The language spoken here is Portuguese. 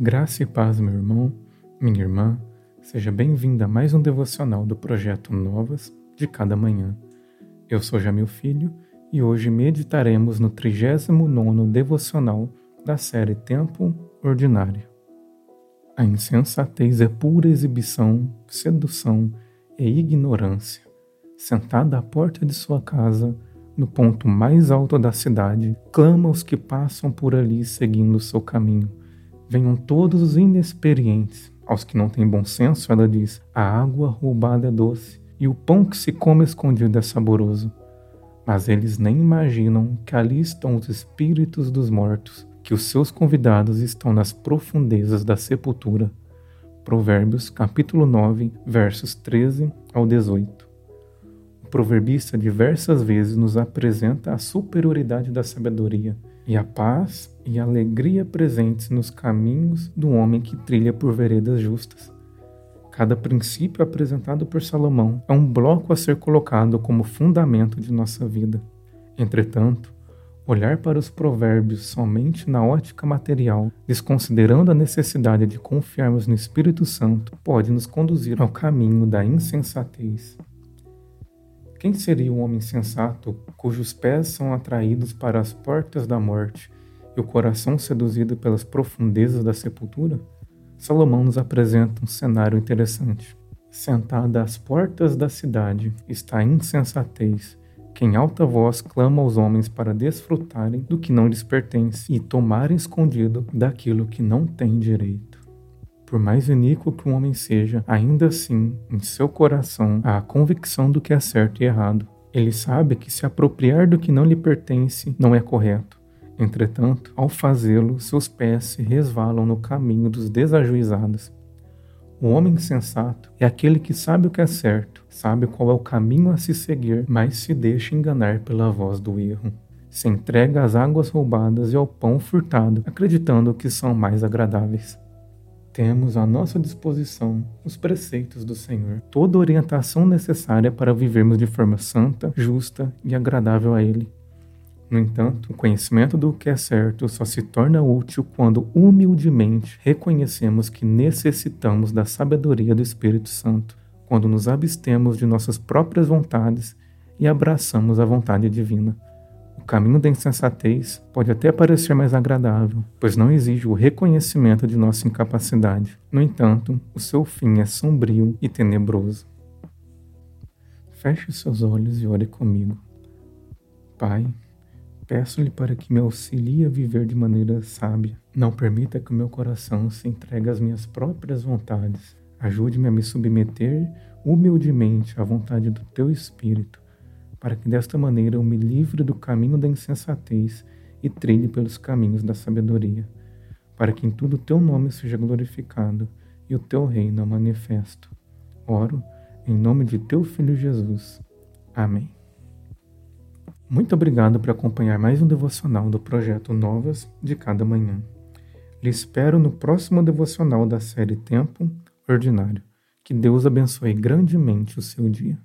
Graça e paz, meu irmão, minha irmã, seja bem-vinda a mais um devocional do projeto Novas de Cada Manhã. Eu sou Jamil Filho e hoje meditaremos no 39 devocional da série Tempo Ordinário. A insensatez é pura exibição, sedução e ignorância. Sentada à porta de sua casa, no ponto mais alto da cidade, clama os que passam por ali seguindo seu caminho Venham todos os inexperientes. Aos que não têm bom senso, ela diz: a água roubada é doce e o pão que se come escondido é saboroso. Mas eles nem imaginam que ali estão os espíritos dos mortos, que os seus convidados estão nas profundezas da sepultura. Provérbios capítulo 9, versos 13 ao 18. O proverbista diversas vezes nos apresenta a superioridade da sabedoria e a paz e a alegria presentes nos caminhos do homem que trilha por veredas justas. Cada princípio apresentado por Salomão é um bloco a ser colocado como fundamento de nossa vida. Entretanto, olhar para os provérbios somente na ótica material, desconsiderando a necessidade de confiarmos no Espírito Santo, pode nos conduzir ao caminho da insensatez. Quem seria o homem sensato cujos pés são atraídos para as portas da morte e o coração seduzido pelas profundezas da sepultura? Salomão nos apresenta um cenário interessante. Sentada às portas da cidade está a insensatez, que em alta voz clama aos homens para desfrutarem do que não lhes pertence e tomarem escondido daquilo que não tem direito. Por mais iníquo que um homem seja, ainda assim, em seu coração, há a convicção do que é certo e errado. Ele sabe que se apropriar do que não lhe pertence não é correto. Entretanto, ao fazê-lo, seus pés se resvalam no caminho dos desajuizados. O homem sensato é aquele que sabe o que é certo, sabe qual é o caminho a se seguir, mas se deixa enganar pela voz do erro. Se entrega às águas roubadas e ao pão furtado, acreditando que são mais agradáveis. Temos à nossa disposição os preceitos do Senhor, toda a orientação necessária para vivermos de forma santa, justa e agradável a Ele. No entanto, o conhecimento do que é certo só se torna útil quando humildemente reconhecemos que necessitamos da sabedoria do Espírito Santo, quando nos abstemos de nossas próprias vontades e abraçamos a vontade divina. O caminho da insensatez pode até parecer mais agradável, pois não exige o reconhecimento de nossa incapacidade. No entanto, o seu fim é sombrio e tenebroso. Feche seus olhos e ore comigo. Pai, peço-lhe para que me auxilie a viver de maneira sábia. Não permita que o meu coração se entregue às minhas próprias vontades. Ajude-me a me submeter humildemente à vontade do teu Espírito para que desta maneira eu me livre do caminho da insensatez e trilhe pelos caminhos da sabedoria, para que em tudo o teu nome seja glorificado e o teu reino manifesto. Oro em nome de teu filho Jesus. Amém. Muito obrigado por acompanhar mais um devocional do projeto Novas de cada manhã. Lhe espero no próximo devocional da série Tempo Ordinário. Que Deus abençoe grandemente o seu dia.